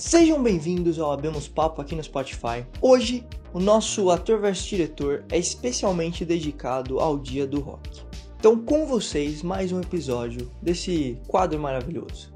Sejam bem-vindos ao Abemos Papo aqui no Spotify. Hoje, o nosso ator versus diretor é especialmente dedicado ao Dia do Rock. Então, com vocês, mais um episódio desse quadro maravilhoso.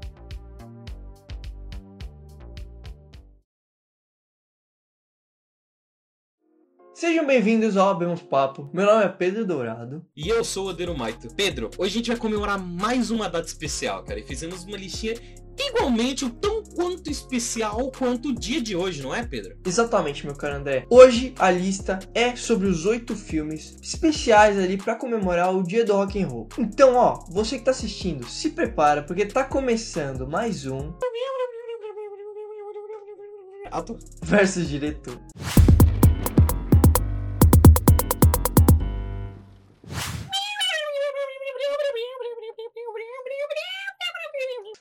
Sejam bem-vindos ao Abemos Papo. Meu nome é Pedro Dourado. E eu sou o Odeiro Maito. Pedro, hoje a gente vai comemorar mais uma data especial, cara. E fizemos uma listinha igualmente o tão quanto especial quanto o dia de hoje, não é, Pedro? Exatamente, meu caro André. Hoje a lista é sobre os oito filmes especiais ali para comemorar o dia do rock and roll. Então, ó, você que tá assistindo, se prepara porque tá começando mais um versus diretor.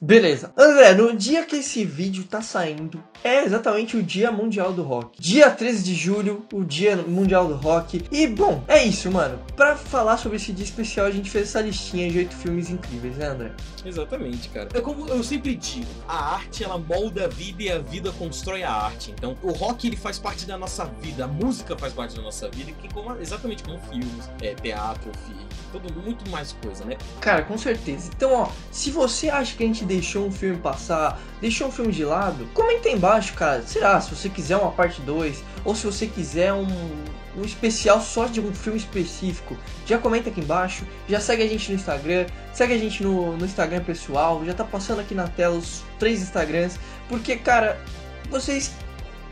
Beleza. André, no dia que esse vídeo tá saindo, é exatamente o Dia Mundial do Rock. Dia 13 de julho, o Dia Mundial do Rock. E, bom, é isso, mano. Pra falar sobre esse dia especial, a gente fez essa listinha de oito filmes incríveis, né, André? Exatamente, cara. É como eu sempre digo, a arte ela molda a vida e a vida constrói a arte. Então, o rock ele faz parte da nossa vida, a música faz parte da nossa vida, que como, exatamente como filmes, é, teatro, filme, tudo muito mais coisa, né? Cara, com certeza. Então, ó, se você acha que a gente deixou um filme passar, deixou um filme de lado, comenta aí embaixo, cara. Será? Se você quiser uma parte 2, ou se você quiser um, um especial só de um filme específico, já comenta aqui embaixo. Já segue a gente no Instagram, segue a gente no, no Instagram pessoal. Já tá passando aqui na tela os três Instagrams, porque, cara, vocês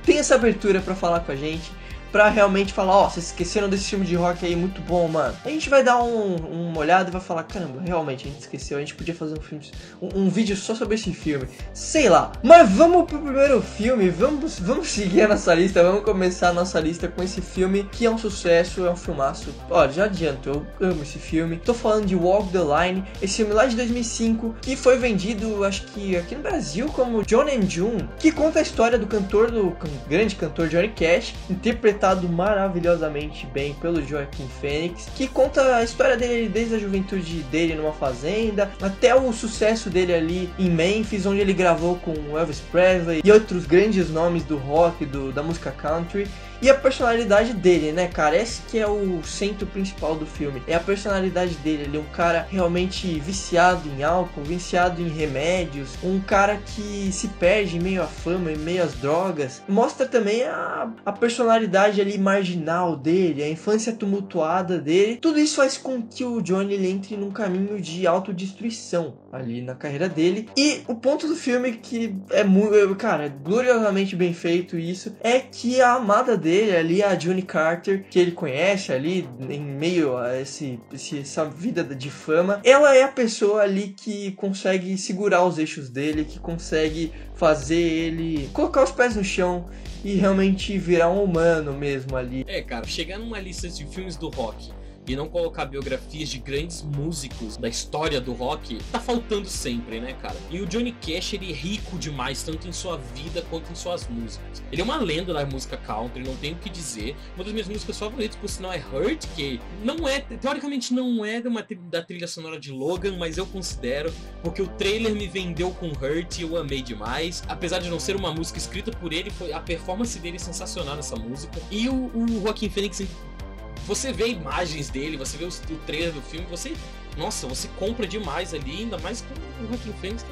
têm essa abertura para falar com a gente pra realmente falar, ó, vocês esqueceram desse filme de rock aí, muito bom, mano. A gente vai dar um, uma olhada e vai falar, caramba, realmente, a gente esqueceu, a gente podia fazer um filme, um, um, vídeo só sobre esse filme. Sei lá. Mas vamos pro primeiro filme, vamos, vamos seguir a nossa lista, vamos começar a nossa lista com esse filme, que é um sucesso, é um filmaço. Ó, já adianto, eu amo esse filme. Tô falando de Walk the Line, esse filme lá de 2005, que foi vendido, acho que aqui no Brasil, como John and June, que conta a história do cantor, do grande cantor Johnny Cash, interpretado interpretado maravilhosamente bem pelo Joaquim Fênix, que conta a história dele desde a juventude dele numa fazenda até o sucesso dele ali em Memphis, onde ele gravou com Elvis Presley e outros grandes nomes do rock, do, da música country e a personalidade dele, né, cara? Esse que é o centro principal do filme. É a personalidade dele. Ele é um cara realmente viciado em álcool, viciado em remédios, um cara que se perde em meio à fama, em meio às drogas. Mostra também a, a personalidade ali marginal dele, a infância tumultuada dele. Tudo isso faz com que o Johnny ele entre num caminho de autodestruição ali na carreira dele. E o ponto do filme que é muito, cara, gloriosamente bem feito isso, é que a amada dele dele ali, a June Carter, que ele conhece ali em meio a esse, essa vida de fama, ela é a pessoa ali que consegue segurar os eixos dele, que consegue fazer ele colocar os pés no chão e realmente virar um humano mesmo ali. É, cara, chegar numa lista de filmes do rock e não colocar biografias de grandes músicos da história do rock, tá faltando sempre, né, cara? E o Johnny Cash, ele é rico demais, tanto em sua vida quanto em suas músicas. Ele é uma lenda da música country, não tenho o que dizer. Uma das minhas músicas favoritas, por sinal, é Hurt, que não é, teoricamente não é uma, da trilha sonora de Logan, mas eu considero, porque o trailer me vendeu com Hurt e eu amei demais. Apesar de não ser uma música escrita por ele, foi a performance dele é sensacional nessa música. E o, o Joaquim Phoenix você vê imagens dele, você vê o, trailer do filme, você. Nossa, você compra demais ali, ainda mais com o Joaquim Phoenix, que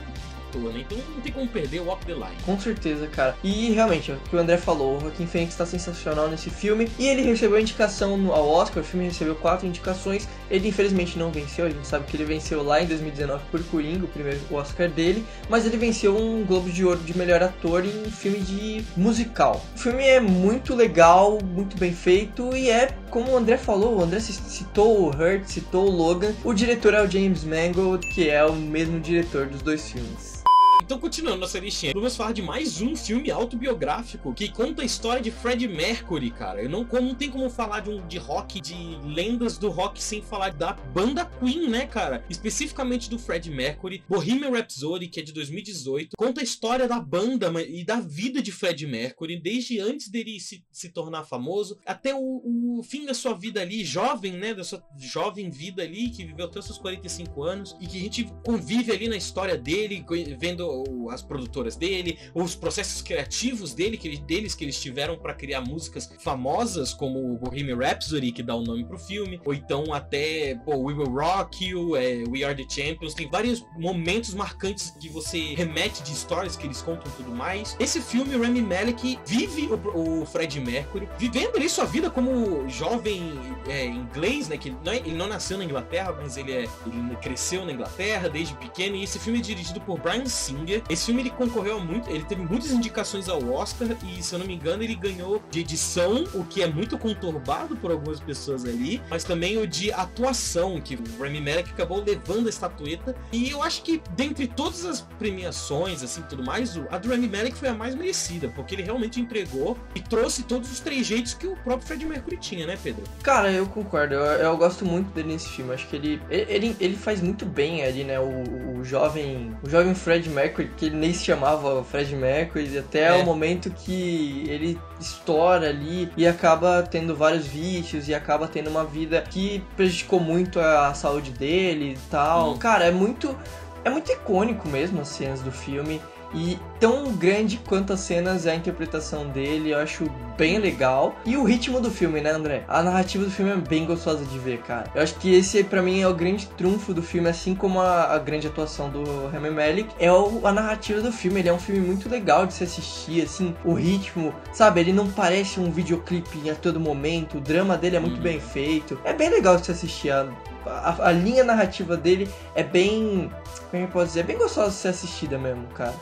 toa, né? Então não tem como perder o Walk the Line. Com certeza, cara. E realmente, é o que o André falou, o Joaquim Phoenix está sensacional nesse filme. E ele recebeu indicação ao Oscar, o filme recebeu quatro indicações. Ele infelizmente não venceu, a gente sabe que ele venceu lá em 2019 por Coringa, o primeiro Oscar dele. Mas ele venceu um Globo de Ouro de melhor ator em filme de musical. O filme é muito legal, muito bem feito e é, como o André falou, o André citou o Hurt, citou o Logan. O diretor é o James Mangold, que é o mesmo diretor dos dois filmes. Então, continuando nossa listinha, vamos falar de mais um filme autobiográfico que conta a história de Fred Mercury, cara. Eu não, não tem como falar de um de rock, de lendas do rock, sem falar da banda Queen, né, cara? Especificamente do Fred Mercury. Bohemian Rhapsody, que é de 2018, conta a história da banda e da vida de Fred Mercury, desde antes dele se, se tornar famoso até o, o fim da sua vida ali, jovem, né? Da sua jovem vida ali, que viveu até os seus 45 anos e que a gente convive ali na história dele, vendo as produtoras dele, os processos criativos dele, que, deles que eles tiveram para criar músicas famosas, como o Bohemian Rhapsody, que dá o nome pro filme, ou então até pô, We Will Rock You, é, We Are the Champions. Tem vários momentos marcantes que você remete de histórias que eles contam e tudo mais. Esse filme, o Rami Malek vive o, o Fred Mercury, vivendo ali sua vida como jovem é, inglês, né? Que não, é, ele não nasceu na Inglaterra, mas ele, é, ele cresceu na Inglaterra desde pequeno. E esse filme é dirigido por Brian Singer. Esse filme ele concorreu muito, ele teve muitas indicações ao Oscar e, se eu não me engano, ele ganhou de edição, o que é muito conturbado por algumas pessoas ali, mas também o de atuação, que o Rami Malek acabou levando a estatueta. E eu acho que dentre todas as premiações, assim, tudo mais, a do Rami Malek foi a mais merecida, porque ele realmente entregou e trouxe todos os trejeitos que o próprio Fred Mercury tinha, né, Pedro? Cara, eu concordo. Eu, eu gosto muito dele nesse filme. Acho que ele, ele, ele faz muito bem ali, né? O, o jovem o jovem Fred Mercury, que ele nem se chamava Fred Mercury, até é. o momento que ele estoura ali e acaba tendo vários vícios e acaba tendo uma vida que prejudicou muito a saúde dele e tal. Hum. Cara, é muito é muito icônico mesmo as cenas do filme. E tão grande quanto as cenas é a interpretação dele, eu acho bem legal. E o ritmo do filme, né, André? A narrativa do filme é bem gostosa de ver, cara. Eu acho que esse, para mim, é o grande trunfo do filme, assim como a, a grande atuação do Rami Malek. É o, a narrativa do filme. Ele é um filme muito legal de se assistir, assim, o ritmo, sabe? Ele não parece um videoclipe a todo momento. O drama dele é muito uhum. bem feito. É bem legal de se assistir. A, a, a linha narrativa dele é bem. Como eu posso dizer? É bem gostosa de ser assistida mesmo, cara.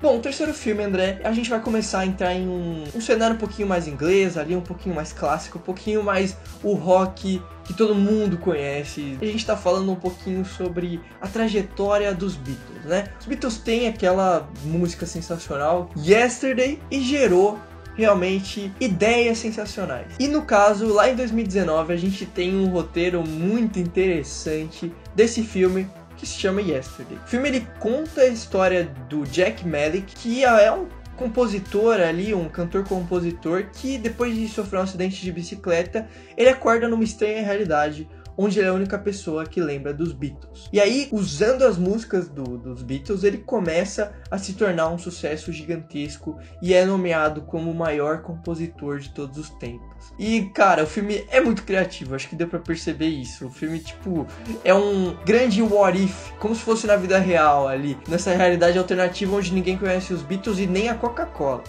Bom, o terceiro filme, André, a gente vai começar a entrar em um, um cenário um pouquinho mais inglês, ali um pouquinho mais clássico, um pouquinho mais o rock que todo mundo conhece. A gente está falando um pouquinho sobre a trajetória dos Beatles, né? Os Beatles têm aquela música sensacional, Yesterday, e gerou realmente ideias sensacionais. E no caso, lá em 2019, a gente tem um roteiro muito interessante desse filme que se chama Yesterday. O filme ele conta a história do Jack Malik, que é um compositor ali, um cantor-compositor que depois de sofrer um acidente de bicicleta, ele acorda numa estranha realidade onde ele é a única pessoa que lembra dos Beatles. E aí, usando as músicas do, dos Beatles, ele começa a se tornar um sucesso gigantesco e é nomeado como o maior compositor de todos os tempos. E, cara, o filme é muito criativo, acho que deu para perceber isso. O filme, tipo, é um grande what if, como se fosse na vida real ali, nessa realidade alternativa onde ninguém conhece os Beatles e nem a Coca-Cola.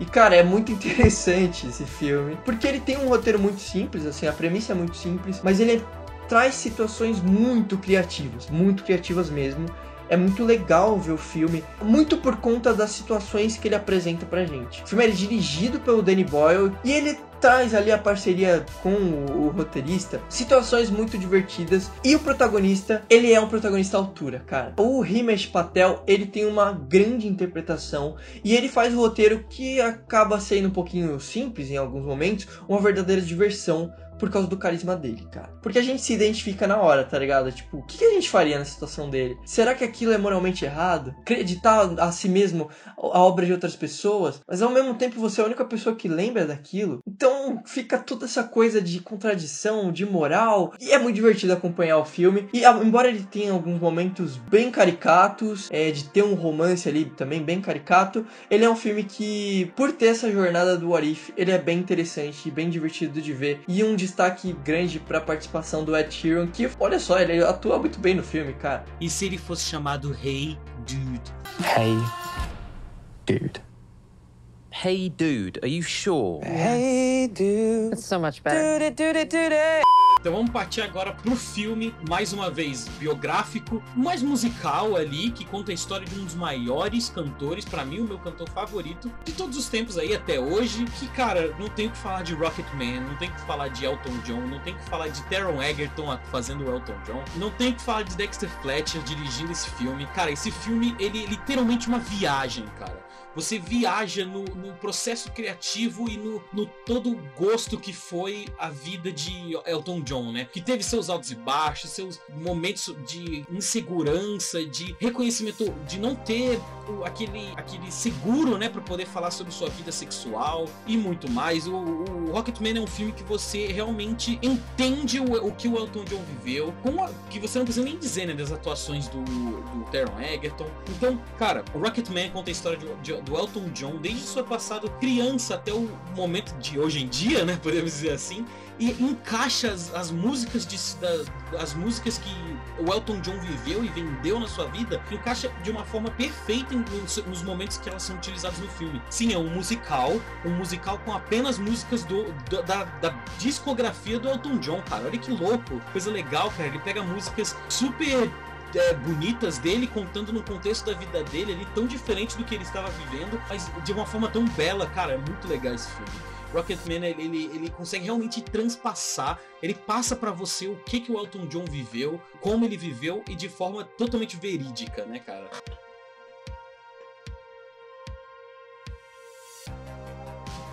E cara, é muito interessante esse filme, porque ele tem um roteiro muito simples, assim, a premissa é muito simples, mas ele traz situações muito criativas, muito criativas mesmo. É muito legal ver o filme, muito por conta das situações que ele apresenta pra gente. O filme é dirigido pelo Danny Boyle e ele traz ali a parceria com o, roteirista, situações muito divertidas e o protagonista, ele é um protagonista à altura, cara. O Himesh Patel, ele tem uma grande interpretação e ele faz o roteiro que acaba sendo um pouquinho simples em alguns momentos, uma verdadeira diversão por causa do carisma dele, cara. Porque a gente se identifica na hora, tá ligado? Tipo, o que a gente faria na situação dele? Será que aquilo é moralmente errado? Acreditar a si mesmo a obra de outras pessoas, mas ao mesmo tempo você é a única pessoa que lembra daquilo. Então fica toda essa coisa de contradição, de moral, e é muito divertido acompanhar o filme. E embora ele tenha alguns momentos bem caricatos, é, de ter um romance ali também bem caricato, ele é um filme que, por ter essa jornada do Arif, ele é bem interessante, bem divertido de ver. E um de destaque grande pra participação do Ed Sheeran, que, olha só, ele atua muito bem no filme, cara. E se ele fosse chamado Hey Dude? Hey Dude. Hey dude, are you sure? Hey dude. It's so much better. Dude, dude, dude. Então vamos partir agora pro filme, mais uma vez biográfico, mais musical ali, que conta a história de um dos maiores cantores, para mim o meu cantor favorito de todos os tempos aí até hoje, que cara, não tem o que falar de Rocketman, não tem o que falar de Elton John, não tem o que falar de Taron Egerton fazendo o Elton John, não tem o que falar de Dexter Fletcher dirigindo esse filme. Cara, esse filme ele é literalmente uma viagem, cara. Você viaja no, no processo criativo e no, no todo o gosto que foi a vida de Elton John né? Que teve seus altos e baixos, seus momentos de insegurança, de reconhecimento, de não ter aquele, aquele seguro, né, para poder falar sobre sua vida sexual e muito mais. O, o Rocketman é um filme que você realmente entende o, o que o Elton John viveu, com a- que você não precisa nem dizer, né, das atuações do, do Taron Egerton. Então, cara, o Rocketman conta a história de- de- do Elton John desde seu passado criança até o momento de hoje em dia, né, podemos dizer assim, e encaixa as, as músicas de, da- as músicas que o Elton John viveu e vendeu na sua vida, encaixa de uma forma perfeita em- nos, momentos que elas são utilizadas no filme. Sim, é um musical, um musical com apenas músicas do, do- da, da discografia do Elton John, cara. Olha que louco, coisa legal, cara. Ele pega músicas super é, bonitas dele, contando no contexto da vida dele ali, tão diferente do que ele estava vivendo, mas de uma forma tão bela, cara. É muito legal esse filme. Rocketman, ele, ele, ele consegue realmente transpassar, ele passa pra você o que, que o Elton John viveu, como ele viveu e de forma totalmente verídica, né, cara?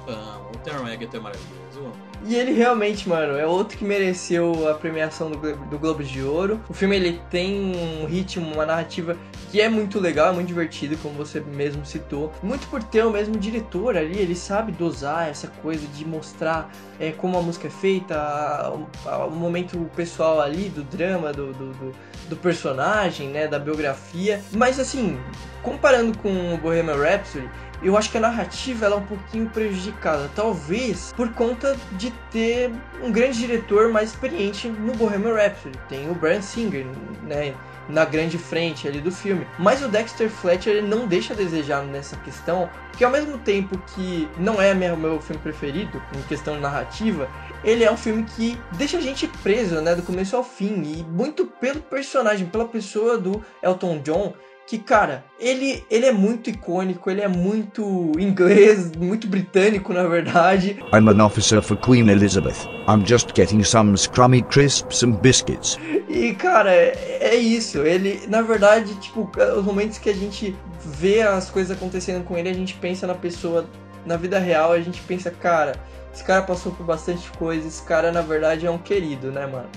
Amo, o Taron Egerton é maravilhoso, amo. E ele realmente, mano, é outro que mereceu a premiação do, do Globo de Ouro. O filme ele tem um ritmo, uma narrativa que é muito legal, é muito divertido, como você mesmo citou. Muito por ter o mesmo diretor ali, ele sabe dosar essa coisa de mostrar é, como a música é feita, a- a- o momento pessoal ali, do drama, do, do, do- do personagem, né, da biografia. Mas assim, comparando com o Bohemian Rhapsody, eu acho que a narrativa ela é um pouquinho prejudicada, talvez por conta de ter um grande diretor mais experiente no Bohemian Rhapsody. Tem o Brian Singer, né, na grande frente ali do filme. Mas o Dexter Fletcher não deixa a desejar nessa questão, porque ao mesmo tempo que não é meu, meu filme preferido em questão de narrativa, ele é um filme que deixa a gente preso, né, do começo ao fim, e muito pelo personagem, pela pessoa do Elton John, que, cara, ele, ele é muito icônico, ele é muito inglês, muito britânico, na verdade. I'm an officer for Queen Elizabeth. I'm just getting some scrummy crisps and biscuits. E, cara, é, é isso. Ele, na verdade, tipo, os momentos que a gente vê as coisas acontecendo com ele, a gente pensa na pessoa, na vida real, a gente pensa, cara, esse cara passou por bastante coisa, esse cara, na verdade, é um querido, né, mano?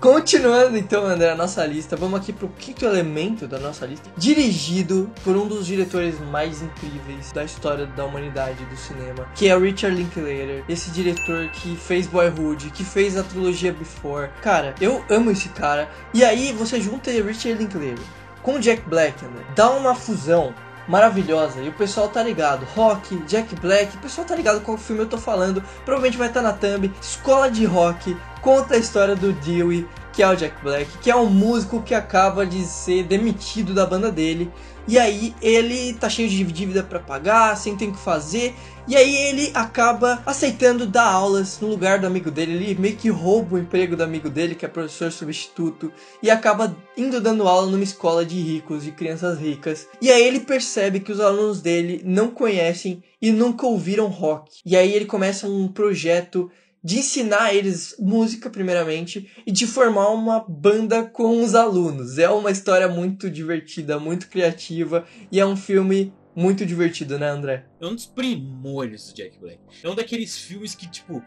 Continuando então, André, a nossa lista, vamos aqui pro quinto elemento da nossa lista, dirigido por um dos diretores mais incríveis da história da humanidade do cinema, que é o Richard Linklater, esse diretor que fez Boyhood, que fez a trilogia Before. Cara, eu amo esse cara. E aí você junta Richard Linklater com Jack Black, André, dá uma fusão maravilhosa. E o pessoal tá ligado. Rock, Jack Black, o pessoal tá ligado qual filme eu tô falando. Provavelmente vai estar na thumb. Escola de Rock conta a história do Dewey, que é o Jack Black, que é um músico que acaba de ser demitido da banda dele. E aí ele tá cheio de dívida para pagar, sem ter o que fazer. E aí ele acaba aceitando dar aulas no lugar do amigo dele. Ele meio que rouba o emprego do amigo dele, que é professor substituto, e acaba indo dando aula numa escola de ricos, de crianças ricas. E aí ele percebe que os alunos dele não conhecem e nunca ouviram rock. E aí ele começa um projeto de ensinar eles música primeiramente e de formar uma banda com os alunos. É uma história muito divertida, muito criativa e é um filme muito divertido, né, André? É um dos primores do Jack Black. É um daqueles filmes que, tipo,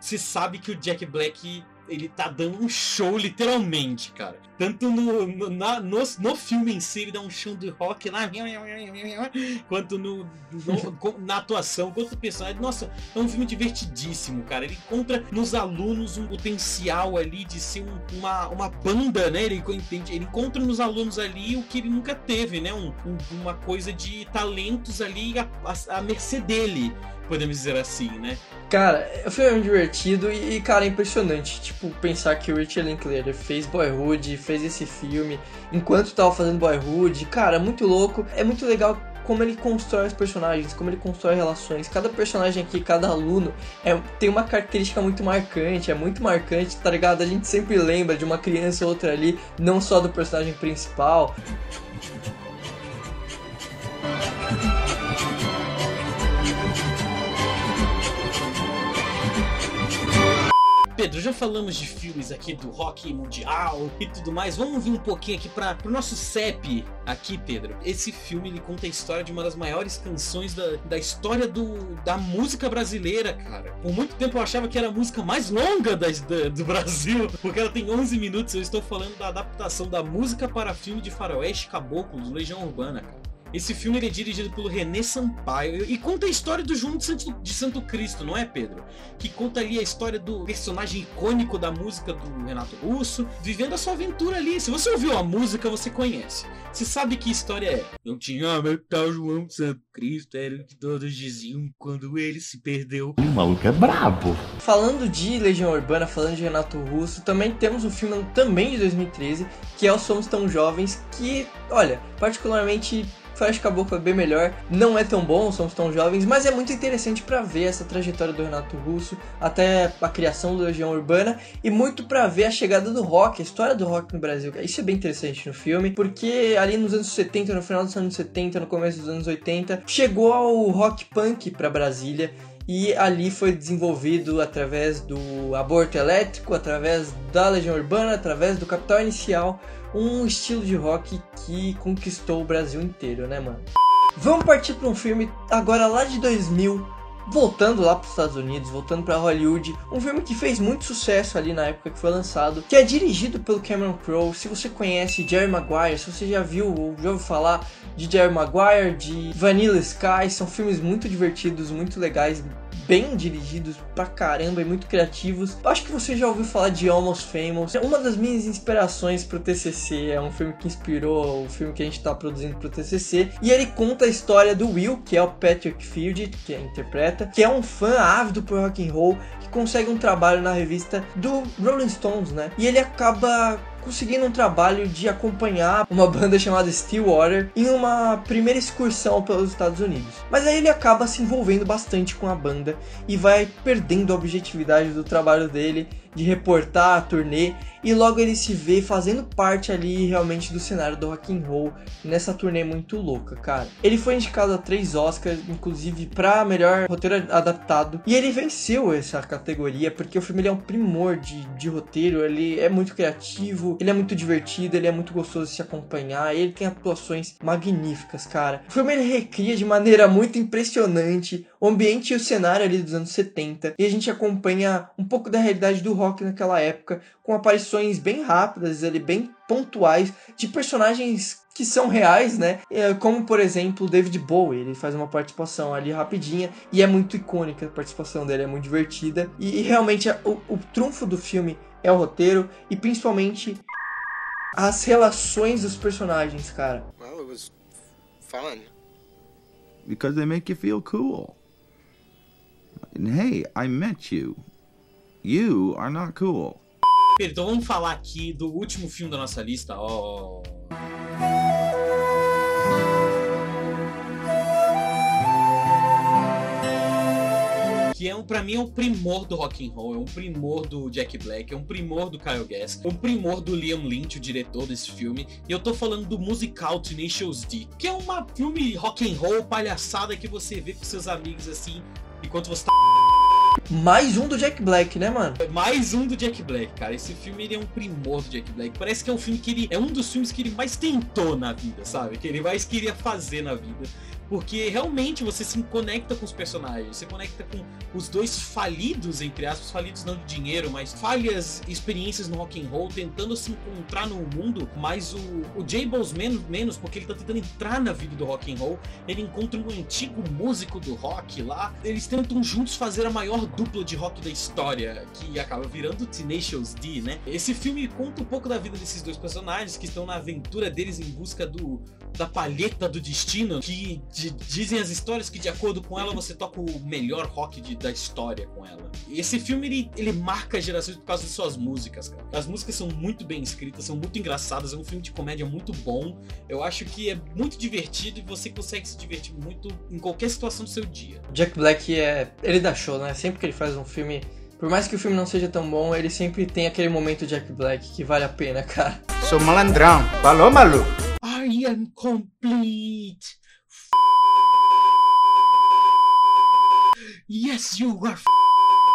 você sabe que o Jack Black ele tá dando um show, literalmente, cara. Tanto no, no, na- no, no filme em si, ele dá um show de rock lá, quanto no, no- na atuação, quanto no personagem. Nossa, é um filme divertidíssimo, cara. Ele encontra nos alunos um potencial ali de ser um- uma, uma banda, né? Ele, entende- ele encontra nos alunos ali o que ele nunca teve, né? Um- um- uma coisa de talentos ali à, à- mercê dele, podemos dizer assim, né? Cara, o filme é divertido e, e, cara, é impressionante. Tipo, pensar que o Richard Linklater fez Boyhood, fez esse filme enquanto tava fazendo Boyhood. Cara, é muito louco. É muito legal como ele constrói os personagens, como ele constrói relações. Cada personagem aqui, cada aluno, é, tem uma característica muito marcante, é muito marcante, tá ligado? A gente sempre lembra de uma criança ou outra ali, não só do personagem principal. Pedro, já falamos de filmes aqui do rock mundial e tudo mais. Vamos vir um pouquinho aqui para o nosso CEP aqui, Pedro. Esse filme ele conta a história de uma das maiores canções da, da história do, da música brasileira, cara. Por muito tempo eu achava que era a música mais longa da, do Brasil, porque ela tem 11 minutos. Eu estou falando da adaptação da música para filme de faroeste caboclos, Legião Urbana, cara. Esse filme é dirigido pelo René Sampaio e conta a história do João de Santo, de Santo Cristo, não é, Pedro? Que conta ali a história do personagem icônico da música do Renato Russo, vivendo a sua aventura ali. Se você ouviu a música, você conhece. Você sabe que história é. Não tinha meu tal João de Santo Cristo, era o que todos diziam quando ele se perdeu. O maluco é brabo. Falando de Legião Urbana, falando de Renato Russo, também temos um filme também de 2013, que é o Somos Tão Jovens, que, olha, particularmente Flash Caboclo é bem melhor, não é tão bom, somos tão jovens, mas é muito interessante para ver essa trajetória do Renato Russo, até a criação da Legião Urbana e muito para ver a chegada do rock, a história do rock no Brasil. Isso é bem interessante no filme, porque ali nos anos 70, no final dos anos 70, no começo dos anos 80, chegou ao rock punk para Brasília e ali foi desenvolvido através do aborto elétrico, através da Legião Urbana, através do Capital Inicial, um estilo de rock que conquistou o Brasil inteiro, né, mano? Vamos partir para um filme agora lá de 2000, voltando lá para os Estados Unidos, voltando para Hollywood, um filme que fez muito sucesso ali na época que foi lançado, que é dirigido pelo Cameron Crowe. Se você conhece Jerry Maguire, se você já viu ou já ouviu falar de Jerry Maguire, de Vanilla Sky, são filmes muito divertidos, muito legais, bem dirigidos pra caramba e muito criativos. Acho que você já ouviu falar de Almost Famous. É uma das minhas inspirações pro TCC. É um filme que inspirou o filme que a gente tá produzindo pro TCC. E ele conta a história do Will, que é o Patrick Field, que interpreta, que é um fã ávido por rock and roll, que consegue um trabalho na revista do Rolling Stones, né? E ele acaba conseguindo um trabalho de acompanhar uma banda chamada Stillwater em uma primeira excursão pelos Estados Unidos. Mas aí ele acaba se envolvendo bastante com a banda e vai perdendo a objetividade do trabalho dele de reportar a turnê e logo ele se vê fazendo parte ali realmente do cenário do rock and roll nessa turnê muito louca, cara. Ele foi indicado a três Oscars, inclusive para melhor roteiro adaptado, e ele venceu essa categoria porque o filme é um primor de, de roteiro, ele é muito criativo, ele é muito divertido, ele é muito gostoso de se acompanhar, ele tem atuações magníficas, cara. O filme ele recria de maneira muito impressionante o ambiente e o cenário ali dos anos 70 e a gente acompanha um pouco da realidade do rock naquela época com aparições bem rápidas ali bem pontuais de personagens que são reais, né? É, como por exemplo David Bowie, ele faz uma participação ali rapidinha e é muito icônica a participação dele, é muito divertida e, e realmente o, o trunfo do filme é o roteiro e principalmente as relações dos personagens, cara. Well, it was fun. Because they make you feel cool. Hey, I met you. You are not cool. Então vamos falar aqui do último filme da nossa lista. Oh. que é um para mim é um primor do rock and roll, é um primor do Jack Black, é um primor do Kyle Gass, é um primor do Liam Lynch, o diretor desse filme. E eu tô falando do musical Tenacious D, que é um filme rock and roll palhaçada que você vê com seus amigos assim, enquanto você tá mais um do Jack Black, né, mano? Mais um do Jack Black, cara. Esse filme ele é um primor do Jack Black. Parece que é um filme que ele é um dos filmes que ele mais tentou na vida, sabe? Que ele mais queria fazer na vida. Porque realmente você se conecta com os personagens, você conecta com os dois falidos, entre aspas, falidos não de dinheiro, mas falhas experiências no rock and roll, tentando se encontrar no mundo, mas o, o Jables menos, menos, porque ele tá tentando entrar na vida do rock and roll, ele encontra um antigo músico do rock lá, eles tentam juntos fazer a maior dupla de rock da história, que acaba virando Tenacious D, né? Esse filme conta um pouco da vida desses dois personagens que estão na aventura deles em busca do da palheta do destino, que de, dizem as histórias que de acordo com ela você toca o melhor rock de, da história com ela. E esse filme ele, ele marca gerações por causa de suas músicas, cara. As músicas são muito bem escritas, são muito engraçadas, é um filme de comédia muito bom. Eu acho que é muito divertido e você consegue se divertir muito em qualquer situação do seu dia. Jack Black é. Ele dá show, né? Sempre que ele faz um filme. Por mais que o filme não seja tão bom, ele sempre tem aquele momento Jack Black que vale a pena, cara. Sou malandrão. Falou, maluco? I am complete. Yes, you are.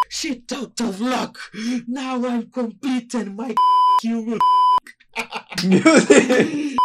shit out of luck. Now I'm completing my you Meu Deus.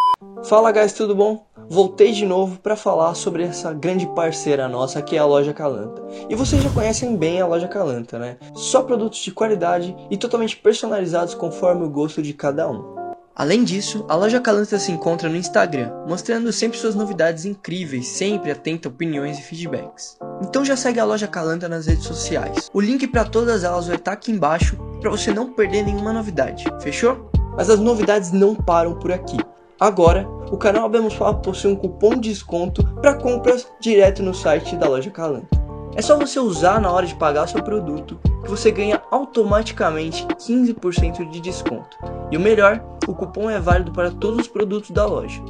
Fala guys, tudo bom? Voltei de novo para falar sobre essa grande parceira nossa que é a loja Calanta. E vocês já conhecem bem a loja Calanta, né? Só produtos de qualidade e totalmente personalizados conforme o gosto de cada um. Além disso, a loja Calanta se encontra no Instagram, mostrando sempre suas novidades incríveis, sempre atenta a opiniões e feedbacks. Então já segue a loja Calanta nas redes sociais. O link para todas elas vai estar aqui embaixo para você não perder nenhuma novidade. Fechou? Mas as novidades não param por aqui. Agora, o canal Abemos possui um cupom de desconto para compras direto no site da loja Calanta. É só você usar na hora de pagar seu produto que você ganha automaticamente 15% de desconto. E o melhor, o cupom é válido para todos os produtos da loja.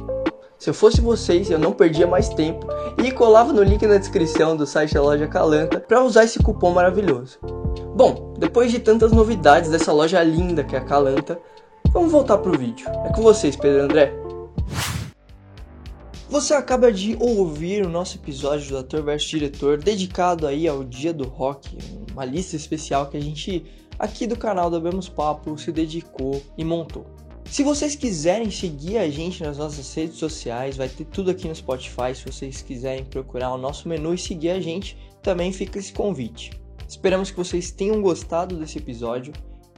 Se eu fosse vocês, eu não perdia mais tempo e colava no link na descrição do site da loja Calanta para usar esse cupom maravilhoso. Bom, depois de tantas novidades dessa loja linda que é a Calanta, vamos voltar pro vídeo. É com vocês, Pedro André. Você acaba de ouvir o nosso episódio do Ator vs Diretor dedicado aí ao Dia do Rock, uma lista especial que a gente aqui do canal do Bemos Papo se dedicou e montou. Se vocês quiserem seguir a gente nas nossas redes sociais, vai ter tudo aqui no Spotify. Se vocês quiserem procurar o nosso menu e seguir a gente, também fica esse convite. Esperamos que vocês tenham gostado desse episódio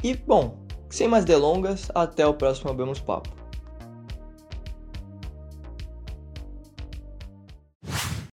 e, bom, sem mais delongas, até o próximo Abemos Papo.